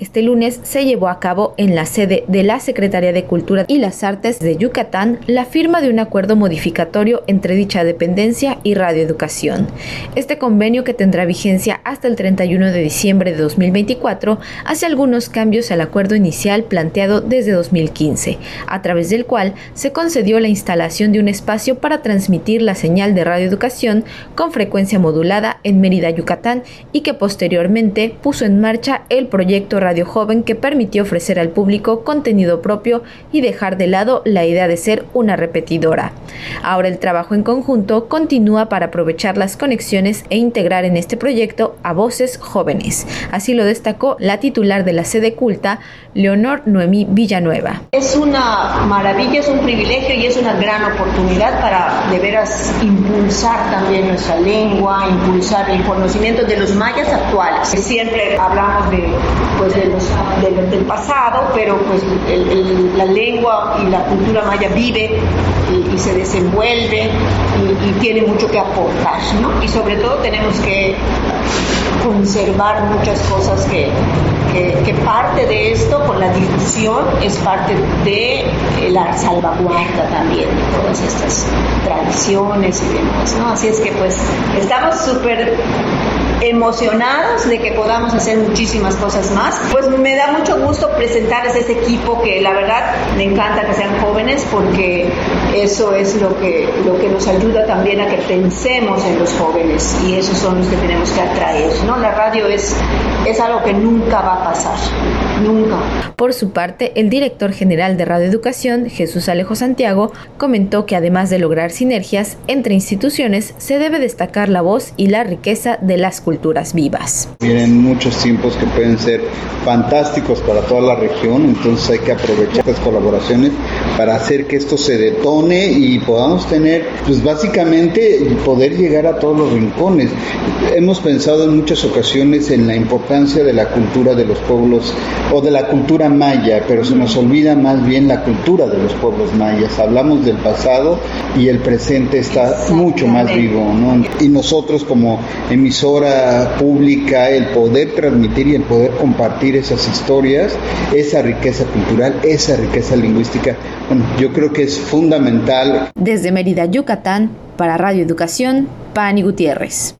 Este lunes se llevó a cabo en la sede de la Secretaría de Cultura y las Artes de Yucatán la firma de un acuerdo modificatorio entre dicha dependencia y Radio Educación. Este convenio, que tendrá vigencia hasta el 31 de diciembre de 2024, hace algunos cambios al acuerdo inicial planteado desde 2015, a través del cual se concedió la instalación de un espacio para transmitir la señal de Radio Educación con frecuencia modulada en Mérida, Yucatán, y que posteriormente puso en marcha el proyecto Radio Radio Joven que permitió ofrecer al público contenido propio y dejar de lado la idea de ser una repetidora. Ahora el trabajo en conjunto continúa para aprovechar las conexiones e integrar en este proyecto a voces jóvenes. Así lo destacó la titular de la sede culta, Leonor Noemí Villanueva. Es una maravilla, es un privilegio y es una gran oportunidad para de veras impulsar también nuestra lengua, impulsar el conocimiento de los mayas actuales. Siempre hablamos de pues, del pasado, pero pues la lengua y la cultura maya vive y, se desenvuelve y, tiene mucho que aportar, ¿no? Y sobre todo tenemos que conservar muchas cosas que, que, parte de esto con la difusión es parte de la salvaguarda también de todas estas tradiciones y demás, ¿no? Así es que pues estamos súper emocionados de que podamos hacer muchísimas cosas más. Pues me da mucho gusto presentarles ese equipo que la verdad me encanta que sean jóvenes porque eso es lo que, lo que nos ayuda también a que pensemos en los jóvenes y esos son los que tenemos que atraer. ¿no? La radio es, es algo que nunca va a pasar, nunca. Por su parte, el director general de Radio Educación, Jesús Alejo Santiago, comentó que además de lograr sinergias entre instituciones, se debe destacar la voz y la riqueza de las culturas vivas. Vienen muchos tiempos que pueden ser fantásticos para toda la región, entonces hay que aprovechar estas colaboraciones para hacer que esto se detone y podamos tener, pues básicamente poder llegar a todos los rincones. Hemos pensado en muchas ocasiones en la importancia de la cultura de los pueblos o de la cultura maya, pero se nos olvida más bien la cultura de los pueblos mayas. Hablamos del pasado y el presente está mucho más vivo, ¿no? Y nosotros como emisora pública, el poder transmitir y el poder compartir esas historias, esa riqueza cultural, esa riqueza lingüística, yo creo que es fundamental. Desde Mérida, Yucatán, para Radio Educación, Pani Gutiérrez.